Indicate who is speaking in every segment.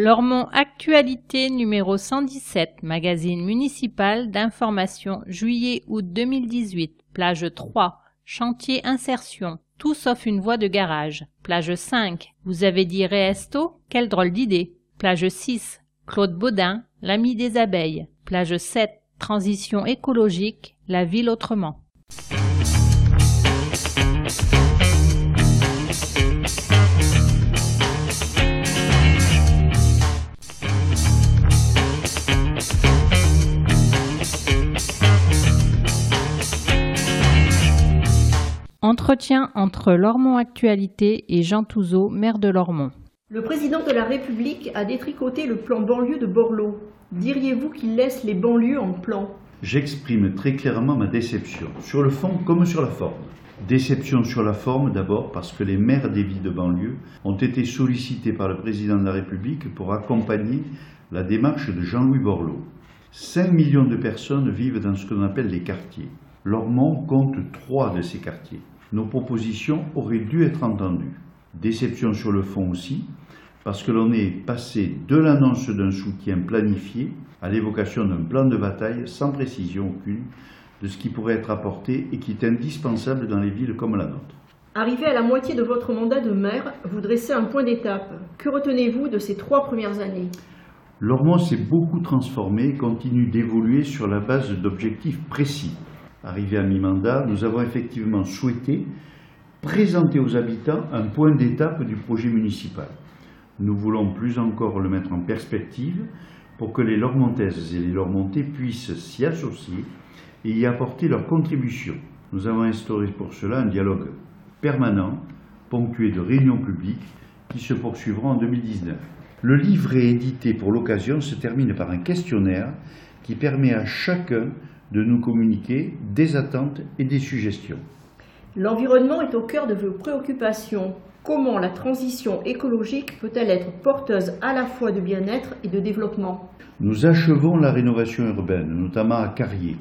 Speaker 1: Lormont Actualité numéro 117, magazine municipal d'information juillet-août 2018, plage 3, chantier insertion, tout sauf une voie de garage. Plage 5, vous avez dit Réesto Quelle drôle d'idée. Plage 6, Claude Baudin, l'ami des abeilles. Plage 7, transition écologique, la ville autrement. Entretien entre Lormont Actualité et Jean Touzeau, maire de Lormont.
Speaker 2: Le président de la République a détricoté le plan banlieue de Borloo. Diriez-vous qu'il laisse les banlieues en plan?
Speaker 3: J'exprime très clairement ma déception, sur le fond comme sur la forme. Déception sur la forme d'abord parce que les maires des villes de banlieue ont été sollicités par le président de la République pour accompagner la démarche de Jean-Louis Borloo. 5 millions de personnes vivent dans ce que l'on appelle les quartiers. Lormont compte trois de ces quartiers. Nos propositions auraient dû être entendues. Déception sur le fond aussi, parce que l'on est passé de l'annonce d'un soutien planifié à l'évocation d'un plan de bataille sans précision aucune de ce qui pourrait être apporté et qui est indispensable dans les villes comme la nôtre.
Speaker 2: Arrivé à la moitié de votre mandat de maire, vous dressez un point d'étape. Que retenez-vous de ces trois premières années?
Speaker 3: Lormont s'est beaucoup transformé et continue d'évoluer sur la base d'objectifs précis. Arrivé à mi-mandat, nous avons effectivement souhaité présenter aux habitants un point d'étape du projet municipal. Nous voulons plus encore le mettre en perspective pour que les Lormontaises et les Lormontais puissent s'y associer et y apporter leur contribution. Nous avons instauré pour cela un dialogue permanent, ponctué de réunions publiques qui se poursuivront en 2019. Le livret édité pour l'occasion se termine par un questionnaire qui permet à chacun de nous communiquer des attentes et des suggestions.
Speaker 2: L'environnement est au cœur de vos préoccupations. Comment la transition écologique peut-elle être porteuse à la fois de bien-être et de développement?
Speaker 3: Nous achevons la rénovation urbaine, notamment à Carrier,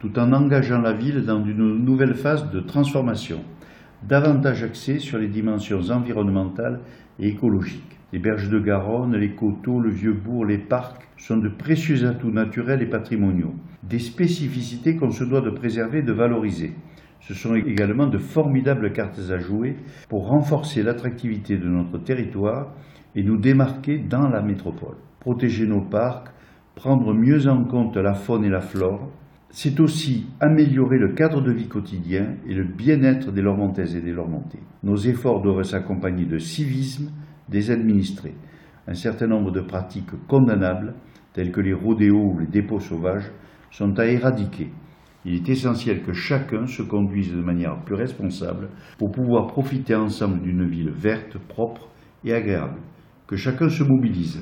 Speaker 3: tout en engageant la ville dans une nouvelle phase de transformation, davantage axée sur les dimensions environnementales et écologiques. Les berges de Garonne, les coteaux, le vieux bourg, les parcs sont de précieux atouts naturels et patrimoniaux, des spécificités qu'on se doit de préserver et de valoriser. Ce sont également de formidables cartes à jouer pour renforcer l'attractivité de notre territoire et nous démarquer dans la métropole. Protéger nos parcs, prendre mieux en compte la faune et la flore, c'est aussi améliorer le cadre de vie quotidien et le bien-être des Lormontaises et des Lormontais. Nos efforts doivent s'accompagner de civisme des administrés. Un certain nombre de pratiques condamnables, telles que les rodéos ou les dépôts sauvages, sont à éradiquer. Il est essentiel que chacun se conduise de manière plus responsable pour pouvoir profiter ensemble d'une ville verte, propre et agréable. Que chacun se mobilise.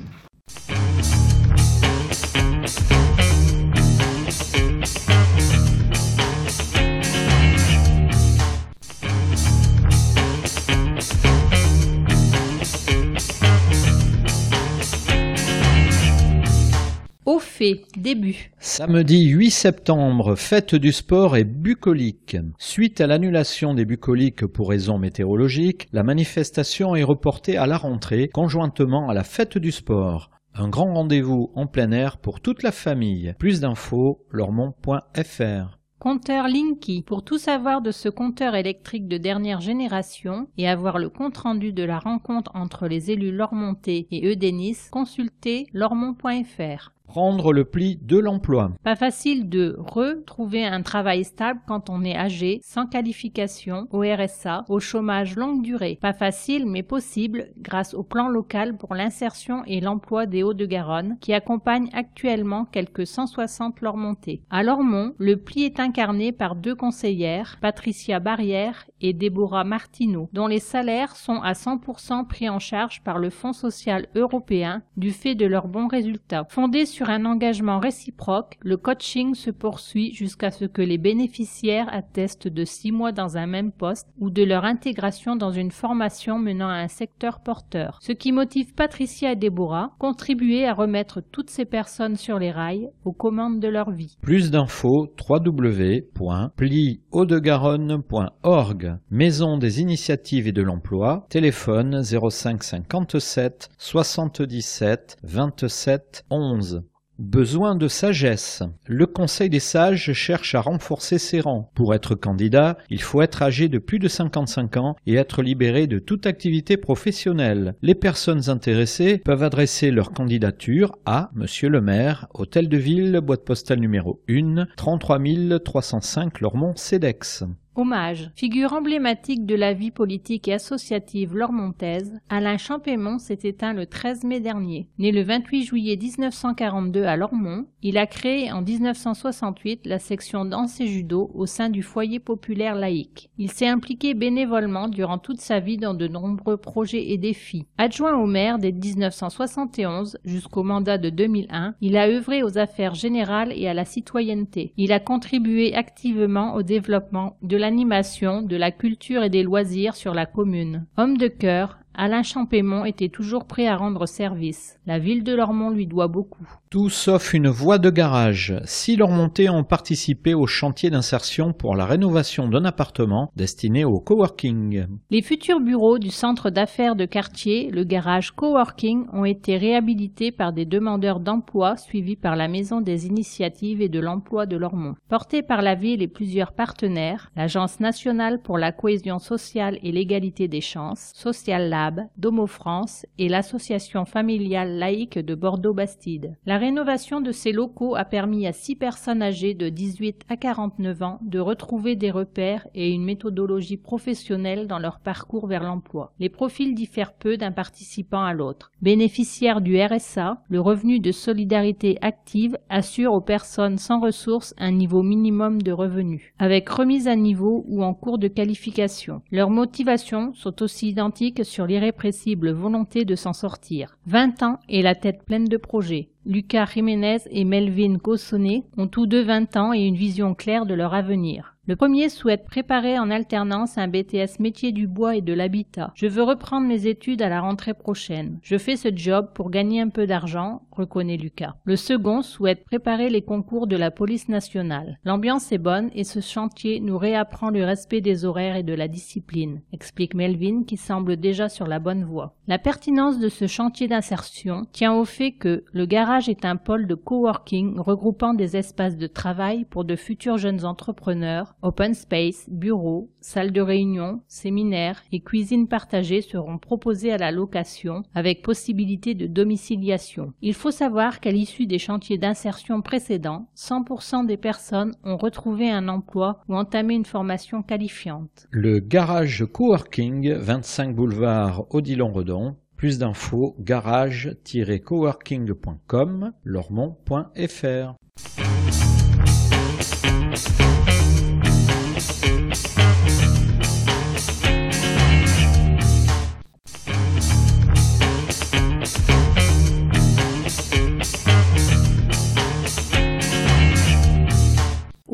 Speaker 1: Début.
Speaker 4: Samedi 8 septembre, fête du sport et bucolique. Suite à l'annulation des bucoliques pour raisons météorologiques, la manifestation est reportée à la rentrée conjointement à la fête du sport. Un grand rendez-vous en plein air pour toute la famille. Plus d'infos, lormont.fr.
Speaker 1: Compteur Linky. Pour tout savoir de ce compteur électrique de dernière génération et avoir le compte-rendu de la rencontre entre les élus Lormontais et Eudenis, consultez lormont.fr.
Speaker 4: Prendre le pli de l'emploi.
Speaker 1: Pas facile de retrouver un travail stable quand on est âgé, sans qualification, au RSA, au chômage longue durée. Pas facile mais possible grâce au plan local pour l'insertion et l'emploi des Hauts-de-Garonne qui accompagne actuellement quelques 160 Lormontais. À Lormont, le pli est incarné par deux conseillères, Patricia Barrière et Déborah Martineau, dont les salaires sont à 100% pris en charge par le Fonds social européen du fait de leurs bons résultats. Fondé sur un engagement réciproque, le coaching se poursuit jusqu'à ce que les bénéficiaires attestent de six mois dans un même poste ou de leur intégration dans une formation menant à un secteur porteur. Ce qui motive Patricia et Déborah, contribuer à remettre toutes ces personnes sur les rails aux commandes de leur vie.
Speaker 4: Plus d'infos www.pli-haut-de-garonne.org Maison des initiatives et de l'emploi, téléphone 05 57 77 27 11. Besoin de sagesse. Le Conseil des sages cherche à renforcer ses rangs. Pour être candidat, il faut être âgé de plus de 55 ans et être libéré de toute activité professionnelle. Les personnes intéressées peuvent adresser leur candidature à Monsieur le maire, Hôtel de Ville, boîte postale numéro 1, 33 305 Lormont-Cedex.
Speaker 1: Hommage. Figure emblématique de la vie politique et associative lormontaise, Alain Champémont s'est éteint le 13 mai dernier. Né le 28 juillet 1942 à Lormont, il a créé en 1968 la section danse et judo au sein du foyer populaire laïque. Il s'est impliqué bénévolement durant toute sa vie dans de nombreux projets et défis. Adjoint au maire dès 1971 jusqu'au mandat de 2001, il a œuvré aux affaires générales et à la citoyenneté. Il a contribué activement au développement de la l'animation, de la culture et des loisirs sur la commune. Homme de cœur, Alain Champémont était toujours prêt à rendre service. La ville de Lormont lui doit beaucoup.
Speaker 4: Tout sauf une voie de garage. Si Lormontais ont participé au chantier d'insertion pour la rénovation d'un appartement destiné au coworking.
Speaker 1: Les futurs bureaux du centre d'affaires de quartier, le garage coworking, ont été réhabilités par des demandeurs d'emploi suivis par la Maison des initiatives et de l'emploi de Lormont. Porté par la ville et plusieurs partenaires, l'Agence nationale pour la cohésion sociale et l'égalité des chances, Social Lab, Domo France et l'association familiale laïque de Bordeaux-Bastide. Rénovation de ces locaux a permis à six personnes âgées de 18 à 49 ans de retrouver des repères et une méthodologie professionnelle dans leur parcours vers l'emploi. Les profils diffèrent peu d'un participant à l'autre. Bénéficiaire du RSA, le revenu de solidarité active assure aux personnes sans ressources un niveau minimum de revenus, avec remise à niveau ou en cours de qualification. Leurs motivations sont aussi identiques sur l'irrépressible volonté de s'en sortir. Vingt ans et la tête pleine de projets. Lucas Jiménez et Melvin Gossonnet ont tous deux vingt ans et une vision claire de leur avenir. Le premier souhaite préparer en alternance un BTS métier du bois et de l'habitat. Je veux reprendre mes études à la rentrée prochaine. Je fais ce job pour gagner un peu d'argent, reconnaît Lucas. Le second souhaite préparer les concours de la police nationale. L'ambiance est bonne et ce chantier nous réapprend le respect des horaires et de la discipline, explique Melvin qui semble déjà sur la bonne voie. La pertinence de ce chantier d'insertion tient au fait que le garage est un pôle de coworking regroupant des espaces de travail pour de futurs jeunes entrepreneurs Open space, bureaux, salles de réunion, séminaires et cuisines partagées seront proposés à la location avec possibilité de domiciliation. Il faut savoir qu'à l'issue des chantiers d'insertion précédents, 100% des personnes ont retrouvé un emploi ou entamé une formation qualifiante.
Speaker 4: Le garage coworking 25 boulevard Odilon-Redon plus d'infos garage-coworking.com lormont.fr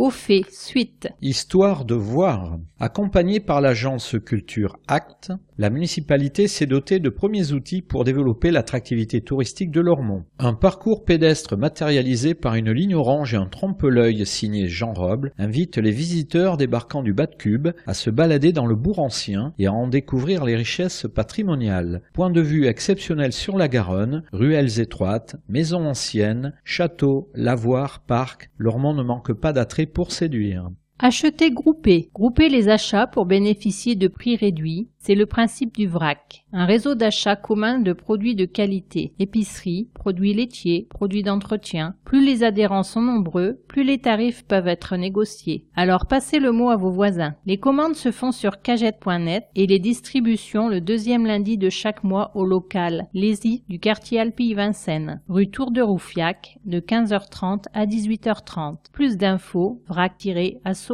Speaker 1: Au fait, suite.
Speaker 4: Histoire de voir. Accompagné par l'agence Culture Act, la municipalité s'est dotée de premiers outils pour développer l'attractivité touristique de Lormont. Un parcours pédestre matérialisé par une ligne orange et un trompe-l'œil signé Jean Roble invite les visiteurs débarquant du Bas de Cube à se balader dans le bourg ancien et à en découvrir les richesses patrimoniales. Point de vue exceptionnel sur la Garonne, ruelles étroites, maisons anciennes, châteaux, lavoirs, parcs, Lormont ne manque pas d'attrait pour séduire.
Speaker 1: Acheter groupé. Grouper les achats pour bénéficier de prix réduits, c'est le principe du VRAC, un réseau d'achat commun de produits de qualité, épicerie, produits laitiers, produits d'entretien. Plus les adhérents sont nombreux, plus les tarifs peuvent être négociés. Alors passez le mot à vos voisins. Les commandes se font sur cagette.net et les distributions le deuxième lundi de chaque mois au local Lézy du quartier Alpille-Vincennes, rue Tour de Roufiac, de 15h30 à 18h30. Plus d'infos,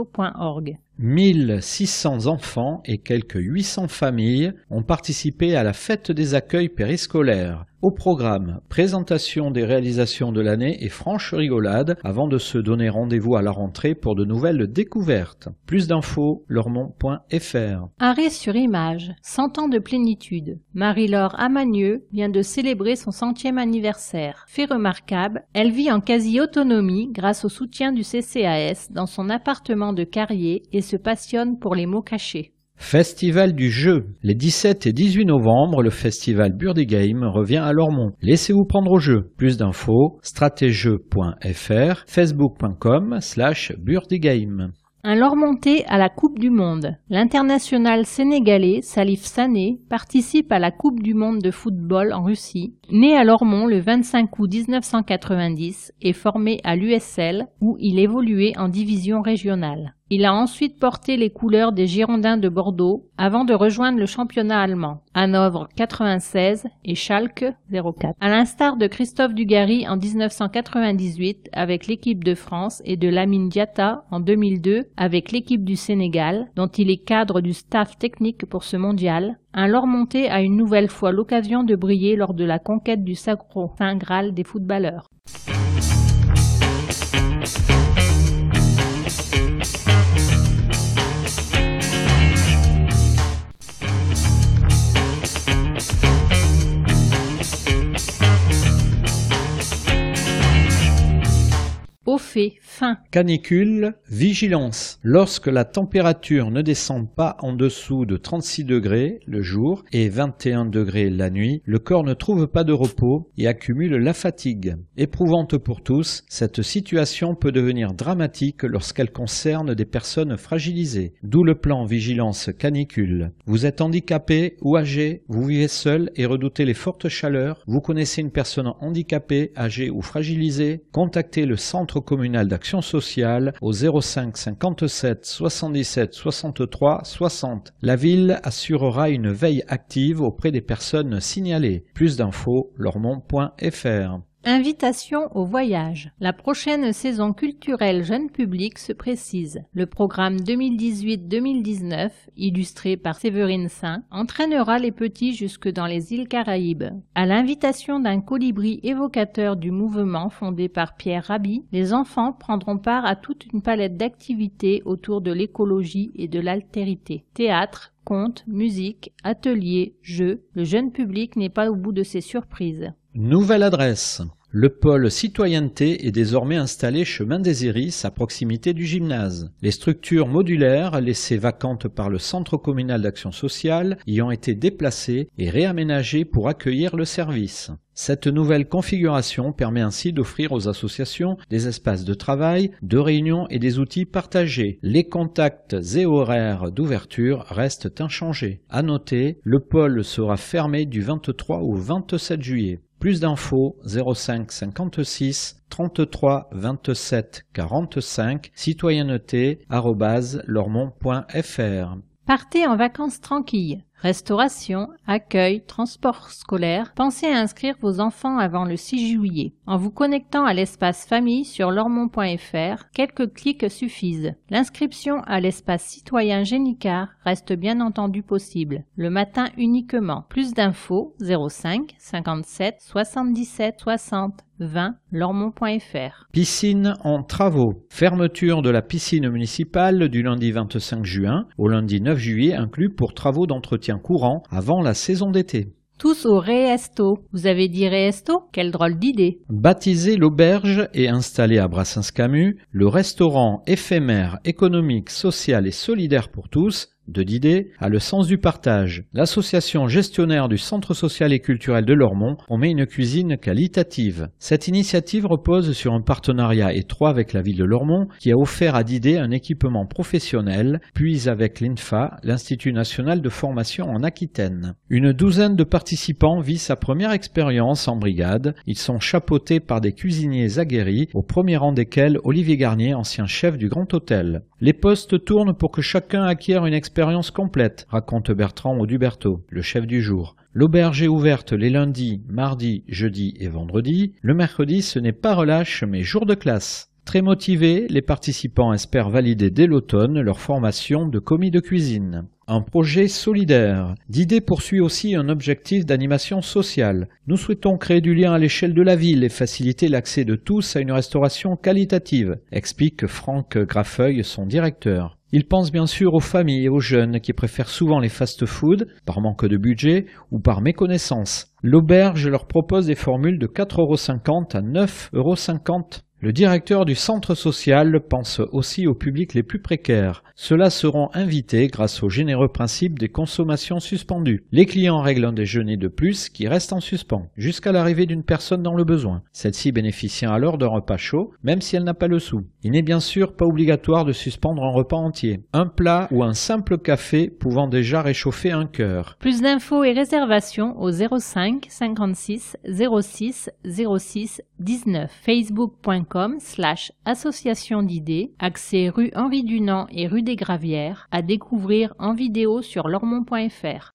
Speaker 1: vrac-asso.org.
Speaker 4: 1600 enfants et quelques 800 familles ont participé à la fête des accueils périscolaires. Au programme, présentation des réalisations de l'année et franche rigolade avant de se donner rendez-vous à la rentrée pour de nouvelles découvertes. Plus d'infos, leurmont.fr.
Speaker 1: Arrêt sur image, 100 ans de plénitude. Marie-Laure Amagneux vient de célébrer son centième anniversaire. Fait remarquable, elle vit en quasi-autonomie grâce au soutien du CCAS dans son appartement de Carrier et se passionne pour les mots cachés.
Speaker 4: Festival du jeu. Les 17 et 18 novembre, le festival Burdigame revient à Lormont. Laissez-vous prendre au jeu. Plus d'infos, stratégeux.fr, facebook.com slash Burdigame.
Speaker 1: Un Lormontais à la Coupe du Monde. L'international sénégalais Salif Sané participe à la Coupe du Monde de football en Russie. Né à Lormont le 25 août 1990 et formé à l'USL où il évoluait en division régionale. Il a ensuite porté les couleurs des Girondins de Bordeaux avant de rejoindre le championnat allemand, Hanovre 96 et Schalke 04. À l'instar de Christophe Dugarry en 1998 avec l'équipe de France et de Lamine Diatta en 2002 avec l'équipe du Sénégal, dont il est cadre du staff technique pour ce mondial, un Lormontais a une nouvelle fois l'occasion de briller lors de la conquête du sacro Saint Graal des footballeurs. Fin.
Speaker 4: Canicule, vigilance. Lorsque la température ne descend pas en dessous de 36 degrés le jour et 21 degrés la nuit, le corps ne trouve pas de repos et accumule la fatigue. Éprouvante pour tous, cette situation peut devenir dramatique lorsqu'elle concerne des personnes fragilisées. D'où le plan vigilance canicule. Vous êtes handicapé ou âgé, vous vivez seul et redoutez les fortes chaleurs, vous connaissez une personne handicapée, âgée ou fragilisée, contactez le centre communal d'action sociale au 05 57 77 63 60. La ville assurera une veille active auprès des personnes signalées. Plus d'infos, lormont.fr.
Speaker 1: Invitation au voyage. La prochaine saison culturelle jeune public se précise. Le programme 2018-2019, illustré par Séverine Saint, entraînera les petits jusque dans les îles Caraïbes. À l'invitation d'un colibri évocateur du mouvement fondé par Pierre Rabhi, les enfants prendront part à toute une palette d'activités autour de l'écologie et de l'altérité. Théâtre, contes, musique, ateliers, jeux, le jeune public n'est pas au bout de ses surprises.
Speaker 4: Nouvelle adresse. Le pôle citoyenneté est désormais installé chemin des Iris à proximité du gymnase. Les structures modulaires laissées vacantes par le Centre communal d'action sociale y ont été déplacées et réaménagées pour accueillir le service. Cette nouvelle configuration permet ainsi d'offrir aux associations des espaces de travail, de réunion et des outils partagés. Les contacts et horaires d'ouverture restent inchangés. À noter, le pôle sera fermé du 23 au 27 juillet. Plus d'infos 05 56 33 27 45 citoyenneté lormont.fr
Speaker 1: Partez en vacances tranquilles. Restauration, accueil, transport scolaire, pensez à inscrire vos enfants avant le 6 juillet. En vous connectant à l'espace famille sur lormont.fr, quelques clics suffisent. L'inscription à l'espace citoyen Génicard reste bien entendu possible, le matin uniquement. Plus d'infos 05 57 77 60 20 lormont.fr.
Speaker 4: Piscine en travaux. Fermeture de la piscine municipale du lundi 25 juin au lundi 9 juillet inclus pour travaux d'entretien courant avant la saison d'été.
Speaker 1: Tous au Réesto. Vous avez dit Réesto Quelle drôle d'idée.
Speaker 4: Baptisé l'auberge et installé à Brassens-Camus, le restaurant éphémère, économique, social et solidaire pour tous de Didet a le sens du partage. L'association gestionnaire du Centre social et culturel de Lormont met une cuisine qualitative. Cette initiative repose sur un partenariat étroit avec la ville de Lormont qui a offert à Didet un équipement professionnel, puis avec l'INFA, l'Institut national de formation en Aquitaine. Une douzaine de participants vit sa première expérience en brigade. Ils sont chapeautés par des cuisiniers aguerris, au premier rang desquels Olivier Garnier, ancien chef du Grand Hôtel. Les postes tournent pour que chacun acquiert une expérience complète, raconte Bertrand Auduberto, le chef du jour. L'auberge est ouverte les lundis, mardis, jeudis et vendredis. Le mercredi, ce n'est pas relâche, mais jour de classe. Très motivés, les participants espèrent valider dès l'automne leur formation de commis de cuisine. Un projet solidaire. Didet poursuit aussi un objectif d'animation sociale. Nous souhaitons créer du lien à l'échelle de la ville et faciliter l'accès de tous à une restauration qualitative, explique Franck Graffeuil, son directeur. Il pense bien sûr aux familles et aux jeunes qui préfèrent souvent les fast-food par manque de budget ou par méconnaissance. L'auberge leur propose des formules de 4,50€ à 9,50€. Le directeur du centre social pense aussi aux publics les plus précaires. Ceux-là seront invités grâce au généreux principe des consommations suspendues. Les clients règlent un déjeuner de plus qui reste en suspens, jusqu'à l'arrivée d'une personne dans le besoin. Celle-ci bénéficie alors d'un repas chaud, même si elle n'a pas le sou. Il n'est bien sûr pas obligatoire de suspendre un repas entier. Un plat ou un simple café pouvant déjà réchauffer un cœur.
Speaker 1: Plus d'infos et réservations au 05 56 06 06 19 slash association d'idées, accès rue Henri Dunant et rue des Gravières, à découvrir en vidéo sur lormont.fr.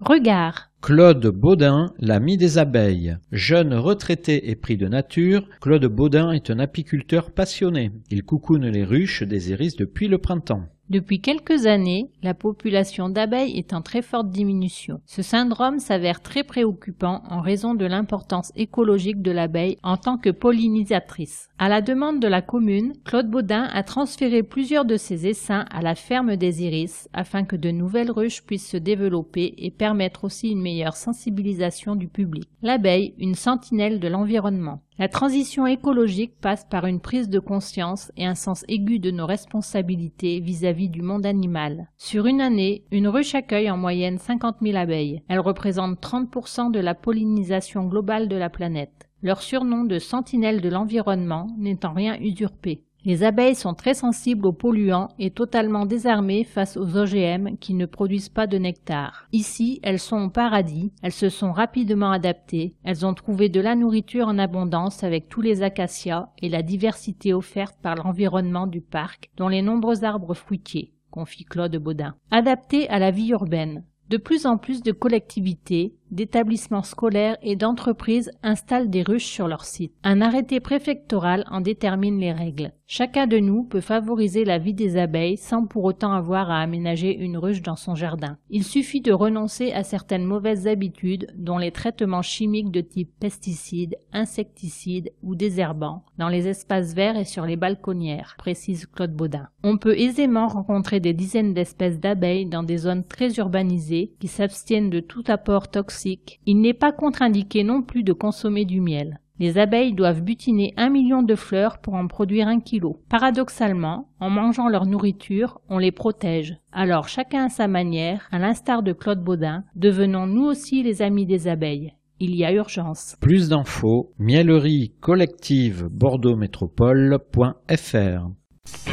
Speaker 1: Regard
Speaker 4: Claude Baudin, l'ami des abeilles. Jeune retraité et pris de nature, Claude Baudin est un apiculteur passionné. Il coucoune les ruches des iris depuis le printemps.
Speaker 1: Depuis quelques années, la population d'abeilles est en très forte diminution. Ce syndrome s'avère très préoccupant en raison de l'importance écologique de l'abeille en tant que pollinisatrice. À la demande de la commune, Claude Baudin a transféré plusieurs de ses essaims à la ferme des iris afin que de nouvelles ruches puissent se développer et permettre aussi une meilleure sensibilisation du public. L'abeille, une sentinelle de l'environnement. La transition écologique passe par une prise de conscience et un sens aigu de nos responsabilités vis-à-vis du monde animal. Sur une année, une ruche accueille en moyenne 50 000 abeilles. Elles représentent 30% de la pollinisation globale de la planète. Leur surnom de sentinelle de l'environnement en rien usurpé. Les abeilles sont très sensibles aux polluants et totalement désarmées face aux OGM qui ne produisent pas de nectar. Ici, elles sont au paradis, elles se sont rapidement adaptées, elles ont trouvé de la nourriture en abondance avec tous les acacias et la diversité offerte par l'environnement du parc, dont les nombreux arbres fruitiers confie Claude Baudin. Adaptées à la vie urbaine. De plus en plus de collectivités, d'établissements scolaires et d'entreprises installent des ruches sur leur site. Un arrêté préfectoral en détermine les règles. Chacun de nous peut favoriser la vie des abeilles sans pour autant avoir à aménager une ruche dans son jardin. Il suffit de renoncer à certaines mauvaises habitudes dont les traitements chimiques de type pesticides, insecticides ou désherbants dans les espaces verts et sur les balconnières, précise Claude Baudin. On peut aisément rencontrer des dizaines d'espèces d'abeilles dans des zones très urbanisées qui s'abstiennent de tout apport toxique. Il n'est pas contre-indiqué non plus de consommer du miel. Les abeilles doivent butiner un million de fleurs pour en produire un kilo. Paradoxalement, en mangeant leur nourriture, on les protège. Alors chacun à sa manière, à l'instar de Claude Baudin, devenons nous aussi les amis des abeilles. Il y a urgence.
Speaker 4: Plus d'infos, miellerie collective bordeauxmétropole.fr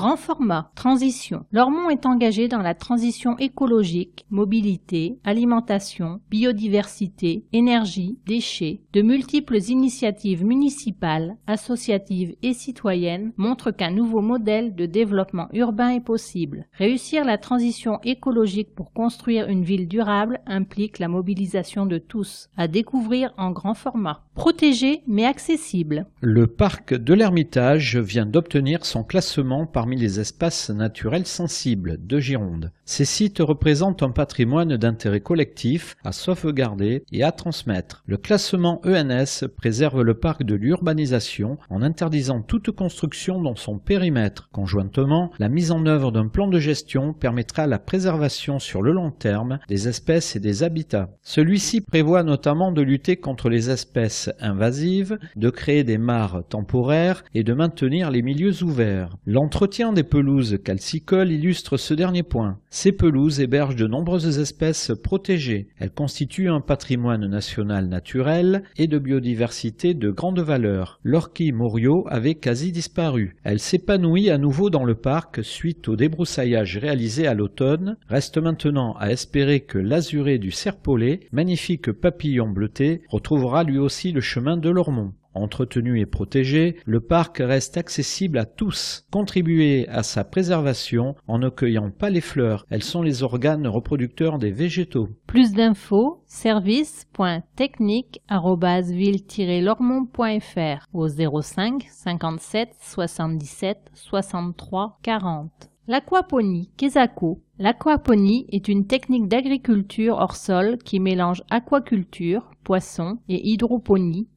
Speaker 1: Grand format, transition. Lormont est engagé dans la transition écologique, mobilité, alimentation, biodiversité, énergie, déchets. De multiples initiatives municipales, associatives et citoyennes montrent qu'un nouveau modèle de développement urbain est possible. Réussir la transition écologique pour construire une ville durable implique la mobilisation de tous, à découvrir en grand format. Protégé mais accessible.
Speaker 4: Le parc de l'Ermitage vient d'obtenir son classement parmi les espaces naturels sensibles de Gironde. Ces sites représentent un patrimoine d'intérêt collectif à sauvegarder et à transmettre. Le classement ENS préserve le parc de l'urbanisation en interdisant toute construction dans son périmètre. Conjointement, la mise en œuvre d'un plan de gestion permettra la préservation sur le long terme des espèces et des habitats. Celui-ci prévoit notamment de lutter contre les espèces invasives, de créer des mares temporaires et de maintenir les milieux ouverts. L'entretien des pelouses calcicoles illustre ce dernier point. Ces pelouses hébergent de nombreuses espèces protégées. Elles constituent un patrimoine national naturel et de biodiversité de grande valeur. L'orchis morio avait quasi disparu. Elle s'épanouit à nouveau dans le parc suite au débroussaillage réalisé à l'automne. Reste maintenant à espérer que l'azuré du serpolet, magnifique papillon bleuté, retrouvera lui aussi le chemin de l'Ormont. Entretenu et protégé, le parc reste accessible à tous. Contribuez à sa préservation en ne cueillant pas les fleurs, elles sont les organes reproducteurs des végétaux.
Speaker 1: Plus d'infos, service.technique-ville-lormont.fr au 05 57 77 63 40. L'aquaponie Kesako. L'aquaponie est une technique d'agriculture hors sol qui mélange aquaculture, poisson et hydroponie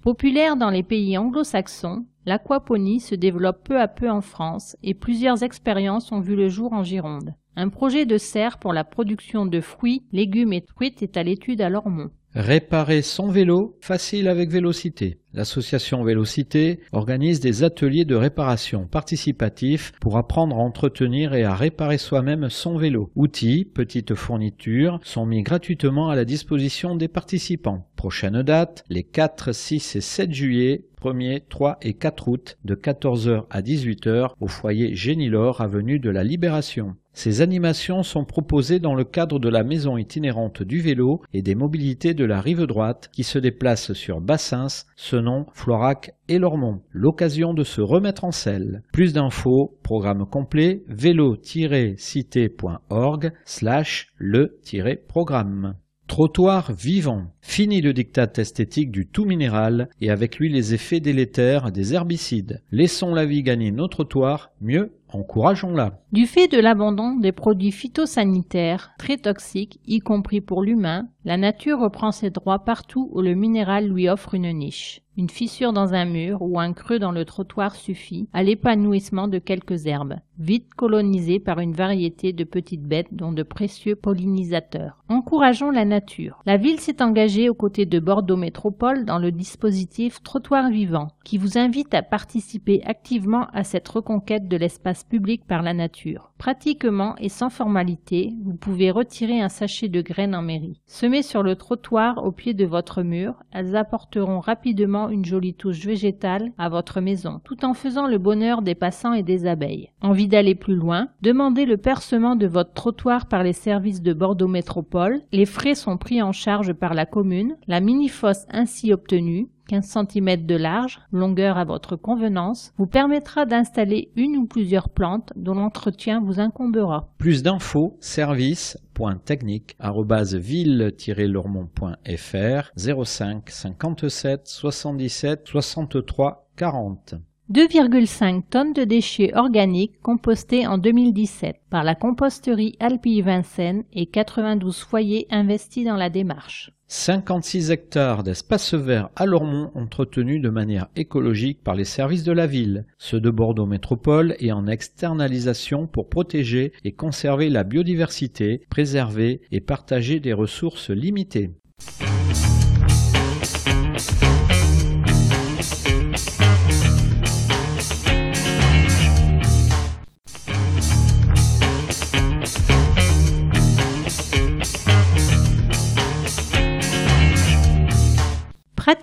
Speaker 1: Populaire dans les pays anglo-saxons, l'aquaponie se développe peu à peu en France et plusieurs expériences ont vu le jour en Gironde. Un projet de serre pour la production de fruits, légumes et truites est à l'étude à Lormont.
Speaker 4: Réparer son vélo, facile avec Vélocité. L'association Vélocité organise des ateliers de réparation participatifs pour apprendre à entretenir et à réparer soi-même son vélo. Outils, petites fournitures sont mis gratuitement à la disposition des participants. Prochaine date, les 4, 6 et 7 juillet 1er, 3 et 4 août de 14h à 18h au foyer Génilor avenue de la Libération. Ces animations sont proposées dans le cadre de la maison itinérante du vélo et des mobilités de la rive droite qui se déplace sur Bassins, Senon, Florac et Lormont. L'occasion de se remettre en selle. Plus d'infos, programme complet, vélo-cité.org slash le-programme. Trottoir vivant. Fini le diktat esthétique du tout minéral et avec lui les effets délétères des herbicides. Laissons la vie gagner nos trottoirs, mieux encourageons-la.
Speaker 1: Du fait de l'abandon des produits phytosanitaires très toxiques, y compris pour l'humain, la nature reprend ses droits partout où le minéral lui offre une niche. Une fissure dans un mur ou un creux dans le trottoir suffit à l'épanouissement de quelques herbes, vite colonisées par une variété de petites bêtes dont de précieux pollinisateurs. Encourageons la nature. La ville s'est engagée aux côtés de Bordeaux Métropole dans le dispositif Trottoir vivant, qui vous invite à participer activement à cette reconquête de l'espace public par la nature. Pratiquement et sans formalité, vous pouvez retirer un sachet de graines en mairie. Semez sur le trottoir au pied de votre mur, elles apporteront rapidement une jolie touche végétale à votre maison, tout en faisant le bonheur des passants et des abeilles. D'aller plus loin Demandez le percement de votre trottoir par les services de Bordeaux Métropole. Les frais sont pris en charge par la commune. La mini-fosse ainsi obtenue 15 cm de large, longueur à votre convenance, vous permettra d'installer une ou plusieurs plantes dont l'entretien vous incombera.
Speaker 4: Plus d'infos, service.technique-ville-lormont.fr 05 57 77 63 40.
Speaker 1: 2,5 tonnes de déchets organiques compostés en 2017 par la composterie Alpi Vincennes et 92 foyers investis dans la démarche.
Speaker 4: 56 hectares d'espaces verts à Lormont entretenus de manière écologique par les services de la ville, ceux de Bordeaux Métropole et en externalisation pour protéger et conserver la biodiversité, préserver et partager des ressources limitées.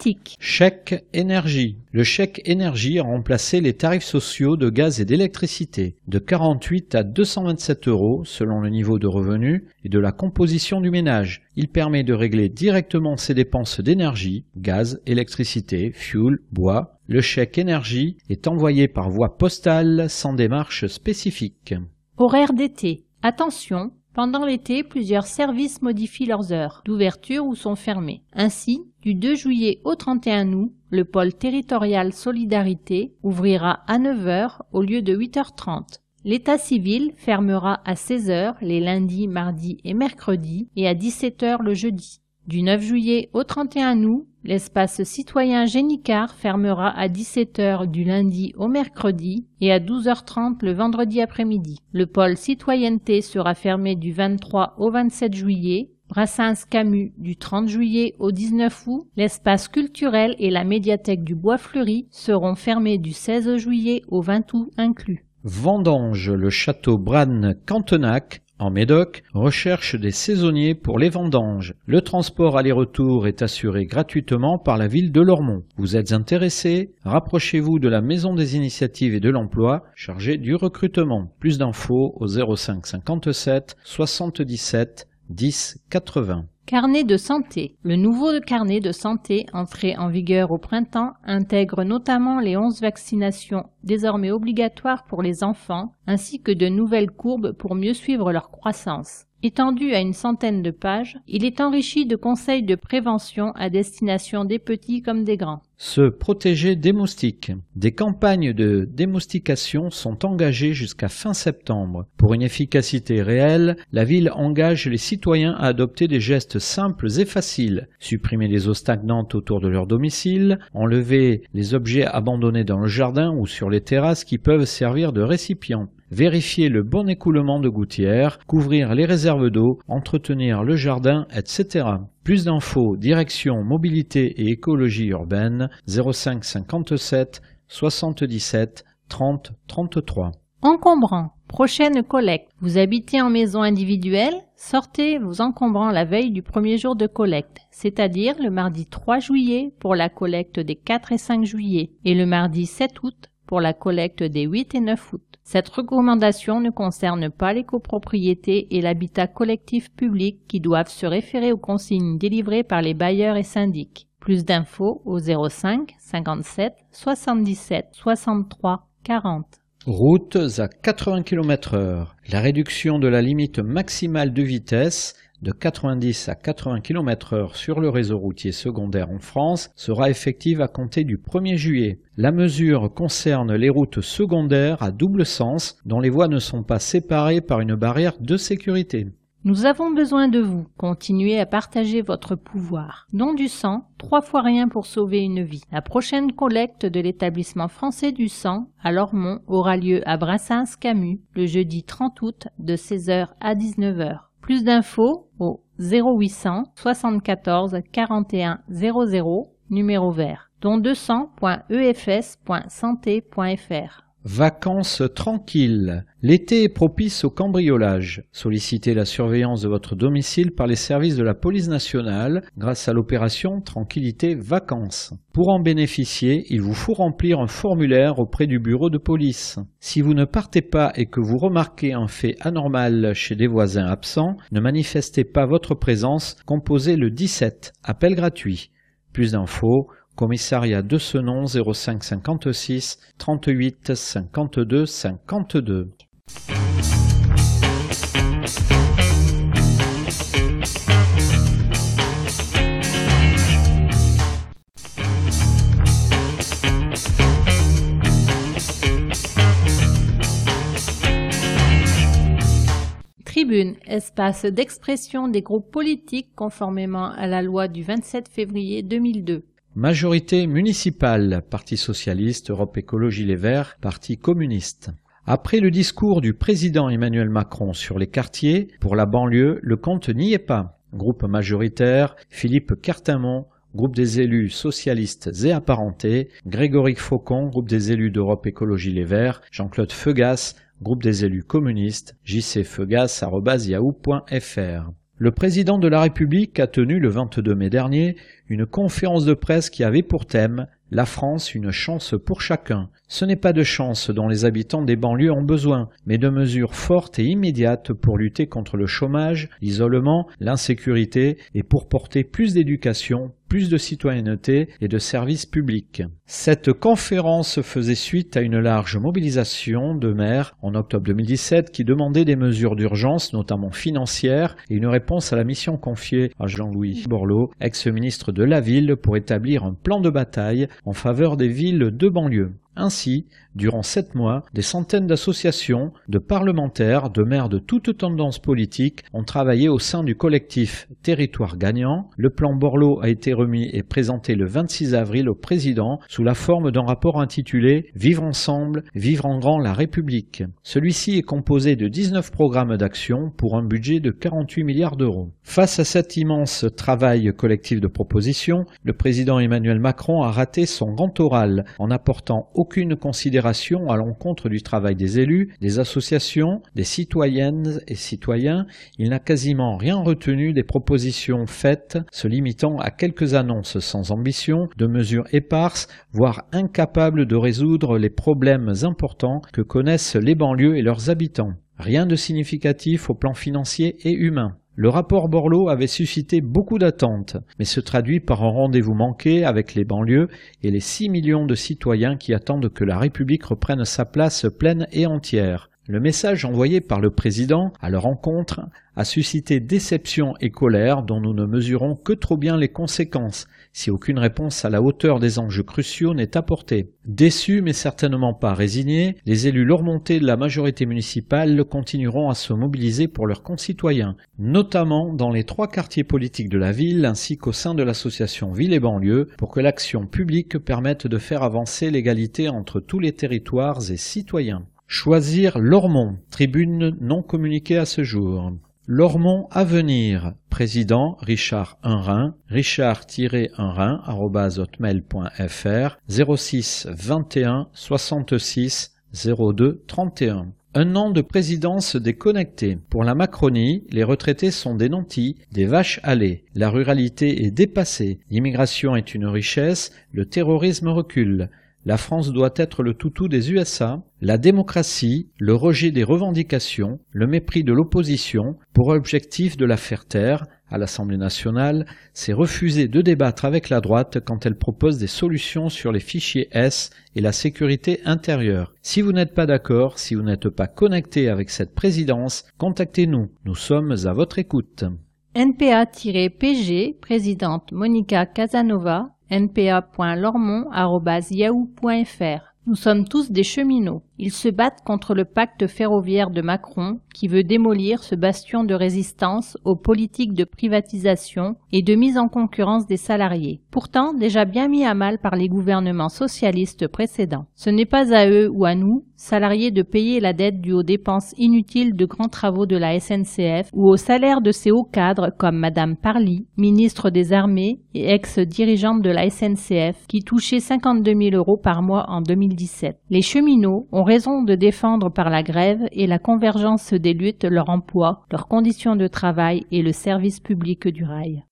Speaker 1: Pratique.
Speaker 4: Chèque énergie. Le chèque énergie a remplacé les tarifs sociaux de gaz et d'électricité de 48 à 227 euros selon le niveau de revenu et de la composition du ménage. Il permet de régler directement ses dépenses d'énergie, gaz, électricité, fuel, bois. Le chèque énergie est envoyé par voie postale sans démarche spécifique.
Speaker 1: Horaire d'été. Attention, pendant l'été, plusieurs services modifient leurs heures d'ouverture ou sont fermés. Ainsi, du 2 juillet au 31 août, le pôle territorial Solidarité ouvrira à 9h au lieu de 8h30. L'état civil fermera à 16h les lundis, mardis et mercredis et à 17h le jeudi. Du 9 juillet au 31 août, l'espace citoyen Génicard fermera à 17h du lundi au mercredi et à 12h30 le vendredi après-midi. Le pôle citoyenneté sera fermé du 23 au 27 juillet Brassens Camus du 30 juillet au 19 août, l'espace culturel et la médiathèque du Bois Fleuri seront fermés du 16 juillet au 20 août inclus.
Speaker 4: Vendange, le château Branne-Cantenac en Médoc, recherche des saisonniers pour les vendanges. Le transport aller-retour est assuré gratuitement par la ville de Lormont. Vous êtes intéressé? Rapprochez-vous de la Maison des initiatives et de l'emploi chargée du recrutement. Plus d'infos au 05 57 77 10 80.
Speaker 1: Carnet de santé. Le nouveau carnet de santé, entré en vigueur au printemps, intègre notamment les 11 vaccinations désormais obligatoires pour les enfants, ainsi que de nouvelles courbes pour mieux suivre leur croissance. Étendu à une centaine de pages, il est enrichi de conseils de prévention à destination des petits comme des grands.
Speaker 4: Se protéger des moustiques. Des campagnes de démoustication sont engagées jusqu'à fin septembre. Pour une efficacité réelle, la ville engage les citoyens à adopter des gestes simples et faciles. Supprimer les eaux stagnantes autour de leur domicile, enlever les objets abandonnés dans le jardin ou sur les terrasses qui peuvent servir de récipients vérifier le bon écoulement de gouttières, couvrir les réserves d'eau, entretenir le jardin, etc. Plus d'infos, direction mobilité et écologie urbaine 05 57 77 30 33.
Speaker 1: Encombrant. Prochaine collecte. Vous habitez en maison individuelle? Sortez vos encombrants la veille du premier jour de collecte, c'est-à-dire le mardi 3 juillet pour la collecte des 4 et 5 juillet et le mardi 7 août pour la collecte des 8 et 9 août. Cette recommandation ne concerne pas les copropriétés et l'habitat collectif public qui doivent se référer aux consignes délivrées par les bailleurs et syndics. Plus d'infos au 05 57 77 63 40.
Speaker 4: Routes à 80 km heure. La réduction de la limite maximale de vitesse de 90 à 80 km heure sur le réseau routier secondaire en France sera effective à compter du 1er juillet. La mesure concerne les routes secondaires à double sens dont les voies ne sont pas séparées par une barrière de sécurité.
Speaker 1: Nous avons besoin de vous. Continuez à partager votre pouvoir. Don du sang, trois fois rien pour sauver une vie. La prochaine collecte de l'établissement français du sang à Lormont aura lieu à Brassens-Camus le jeudi 30 août de 16h à 19h. Plus d'infos au 0800 74 41 00 numéro vert dont 200.efs.santé.fr.
Speaker 4: Vacances tranquilles. L'été est propice au cambriolage. Sollicitez la surveillance de votre domicile par les services de la police nationale grâce à l'opération Tranquillité Vacances. Pour en bénéficier, il vous faut remplir un formulaire auprès du bureau de police. Si vous ne partez pas et que vous remarquez un fait anormal chez des voisins absents, ne manifestez pas votre présence, composez le 17, appel gratuit. Plus d'infos Commissariat de ce nom 05 56 38 52 52.
Speaker 1: Tribune, espace d'expression des groupes politiques conformément à la loi du 27 février 2002.
Speaker 4: Majorité municipale, Parti socialiste, Europe Écologie Les Verts, Parti communiste. Après le discours du président Emmanuel Macron sur les quartiers, pour la banlieue, le compte n'y est pas. Groupe majoritaire, Philippe Cartamont, groupe des élus socialistes et apparentés, Grégory Faucon, groupe des élus d'Europe Écologie Les Verts, Jean-Claude Feugas, groupe des élus communistes, jcfeugas.yahoo.fr. Le président de la République a tenu le 22 mai dernier une conférence de presse qui avait pour thème La France, une chance pour chacun. Ce n'est pas de chance dont les habitants des banlieues ont besoin, mais de mesures fortes et immédiates pour lutter contre le chômage, l'isolement, l'insécurité et pour porter plus d'éducation, plus de citoyenneté et de services publics. Cette conférence faisait suite à une large mobilisation de maires en octobre 2017 qui demandaient des mesures d'urgence, notamment financières, et une réponse à la mission confiée à Jean-Louis Borloo, ex-ministre de la Ville, pour établir un plan de bataille en faveur des villes de banlieue. Ainsi, durant sept mois, des centaines d'associations, de parlementaires, de maires de toutes tendances politiques ont travaillé au sein du collectif Territoire gagnant. Le plan Borloo a été remis et présenté le 26 avril au président sous la forme d'un rapport intitulé Vivre ensemble, vivre en grand la République. Celui-ci est composé de 19 programmes d'action pour un budget de 48 milliards d'euros. Face à cet immense travail collectif de proposition, le président Emmanuel Macron a raté son grand oral en apportant aucune considération à l'encontre du travail des élus, des associations, des citoyennes et citoyens. Il n'a quasiment rien retenu des propositions faites, se limitant à quelques annonces sans ambition, de mesures éparses, voire incapables de résoudre les problèmes importants que connaissent les banlieues et leurs habitants. Rien de significatif au plan financier et humain. Le rapport Borloo avait suscité beaucoup d'attentes, mais se traduit par un rendez-vous manqué avec les banlieues et les 6 millions de citoyens qui attendent que la République reprenne sa place pleine et entière. Le message envoyé par le président à leur rencontre a suscité déception et colère dont nous ne mesurons que trop bien les conséquences si aucune réponse à la hauteur des enjeux cruciaux n'est apportée. Déçus mais certainement pas résignés, les élus lormontais de la majorité municipale continueront à se mobiliser pour leurs concitoyens, notamment dans les trois quartiers politiques de la ville ainsi qu'au sein de l'association Ville et banlieue pour que l'action publique permette de faire avancer l'égalité entre tous les territoires et citoyens. Choisir Lormont, tribune non communiquée à ce jour. Lormont Avenir, président Richard Unrin, richard-unrin.hotmail.fr 06 21 66 02 31. Un an de présidence déconnectée. Pour la Macronie, les retraités sont des nantis, des vaches lait. La ruralité est dépassée. L'immigration est une richesse, le terrorisme recule la France doit être le toutou des USA, la démocratie, le rejet des revendications, le mépris de l'opposition, pour objectif de la faire taire, à l'Assemblée nationale, c'est refuser de débattre avec la droite quand elle propose des solutions sur les fichiers S et la sécurité intérieure. Si vous n'êtes pas d'accord, si vous n'êtes pas connecté avec cette présidence, contactez-nous. Nous sommes à votre écoute.
Speaker 1: NPA-PG, présidente Monica Casanova, npa.lormont.yahoo.fr. Nous sommes tous des cheminots. Ils se battent contre le pacte ferroviaire de Macron qui veut démolir ce bastion de résistance aux politiques de privatisation et de mise en concurrence des salariés, pourtant déjà bien mis à mal par les gouvernements socialistes précédents. Ce n'est pas à eux ou à nous, salariés, de payer la dette due aux dépenses inutiles de grands travaux de la SNCF ou au salaire de ces hauts cadres comme Madame Parly, ministre des Armées et ex-dirigeante de la SNCF, qui touchait 52 000 euros par mois en 2017. Les cheminots ont raison de défendre par la grève et la convergence des luttes leur emploi, leurs conditions de travail et le service public du rail.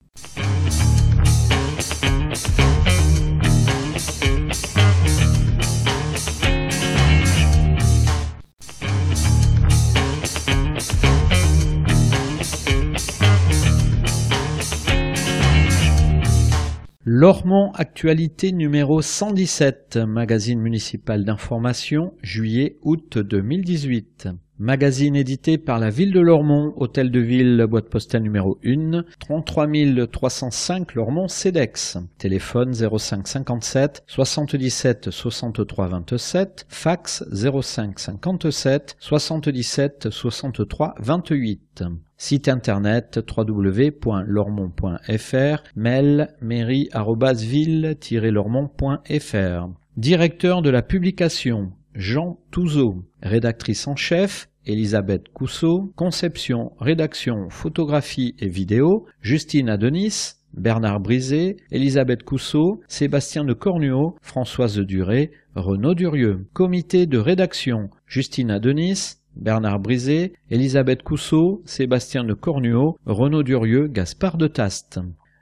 Speaker 4: Lormont Actualité numéro 117, magazine municipal d'information, juillet-août 2018. Magazine édité par la ville de Lormont, hôtel de ville, boîte postale numéro 1, 33 305 Lormont CEDEX. Téléphone 05 57 77 63 27, fax 05 57 77 63 28. Site internet www.lormont.fr, mail mairie-ville-lormont.fr. Directeur de la publication, Jean Touzeau. Rédactrice en chef, Elisabeth Cousseau, conception, rédaction, photographie et vidéo, Justine Adenis, Bernard Brisé, Elisabeth Cousseau, Sébastien de Cornuau, Françoise Duré, Renaud Durieux. Comité de rédaction, Justine Adenis, Bernard Brisé, Elisabeth Cousseau, Sébastien de Cornuau, Renaud Durieux, Gaspard de Taste.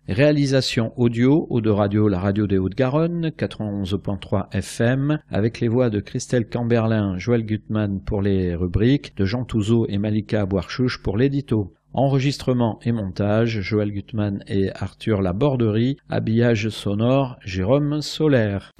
Speaker 4: Réalisation audio, Eau de Radio, la radio des Hauts-de-Garonne, 91.3 FM, avec les voix de Christelle Camberlin, Joël Gutmann pour les rubriques, de Jean Touzeau et Malika Boirchouche pour l'édito. Enregistrement et montage, Joël Gutmann et Arthur Laborderie, habillage sonore, Jérôme Solaire.